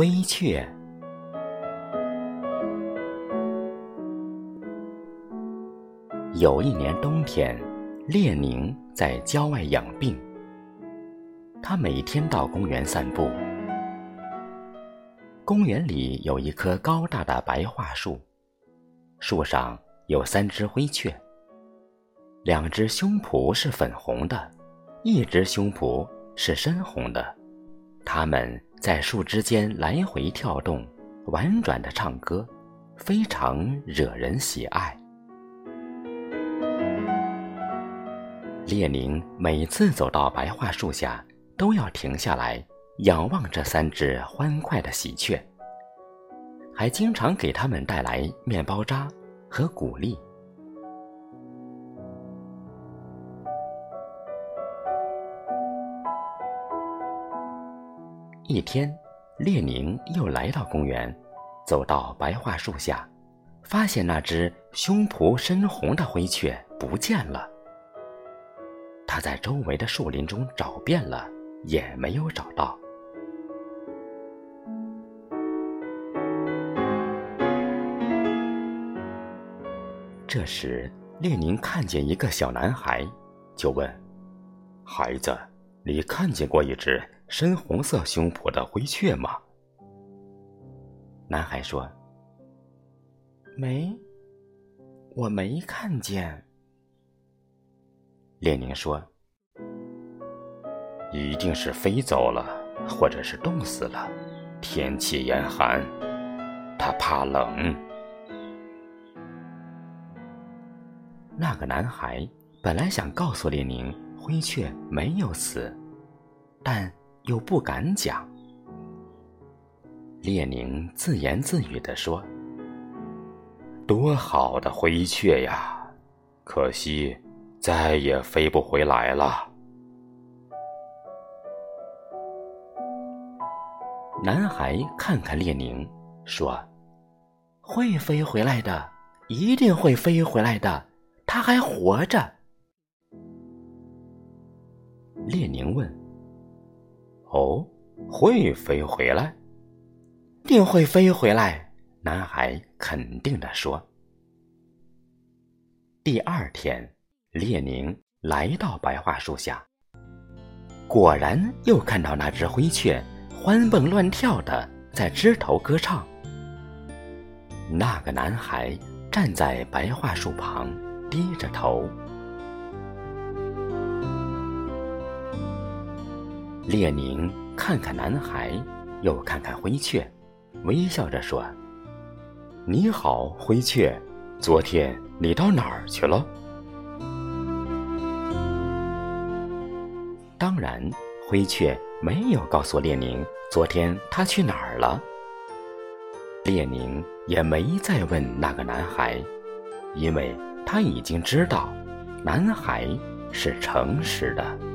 灰雀。有一年冬天，列宁在郊外养病。他每天到公园散步。公园里有一棵高大的白桦树，树上有三只灰雀。两只胸脯是粉红的，一只胸脯是深红的。它们在树枝间来回跳动，婉转的唱歌，非常惹人喜爱。列宁每次走到白桦树下，都要停下来仰望这三只欢快的喜鹊，还经常给它们带来面包渣和谷粒。一天，列宁又来到公园，走到白桦树下，发现那只胸脯深红的灰雀不见了。他在周围的树林中找遍了，也没有找到。这时，列宁看见一个小男孩，就问：“孩子，你看见过一只？”深红色胸脯的灰雀吗？男孩说：“没，我没看见。”列宁说：“一定是飞走了，或者是冻死了。天气严寒，它怕冷。”那个男孩本来想告诉列宁，灰雀没有死，但。又不敢讲。列宁自言自语地说：“多好的灰雀呀，可惜再也飞不回来了。”男孩看看列宁，说：“会飞回来的，一定会飞回来的，他还活着。”列宁问。哦，会飞回来，定会飞回来。男孩肯定地说。第二天，列宁来到白桦树下，果然又看到那只灰雀欢蹦乱跳的在枝头歌唱。那个男孩站在白桦树旁，低着头。列宁看看男孩，又看看灰雀，微笑着说：“你好，灰雀，昨天你到哪儿去了？”当然，灰雀没有告诉列宁昨天他去哪儿了。列宁也没再问那个男孩，因为他已经知道，男孩是诚实的。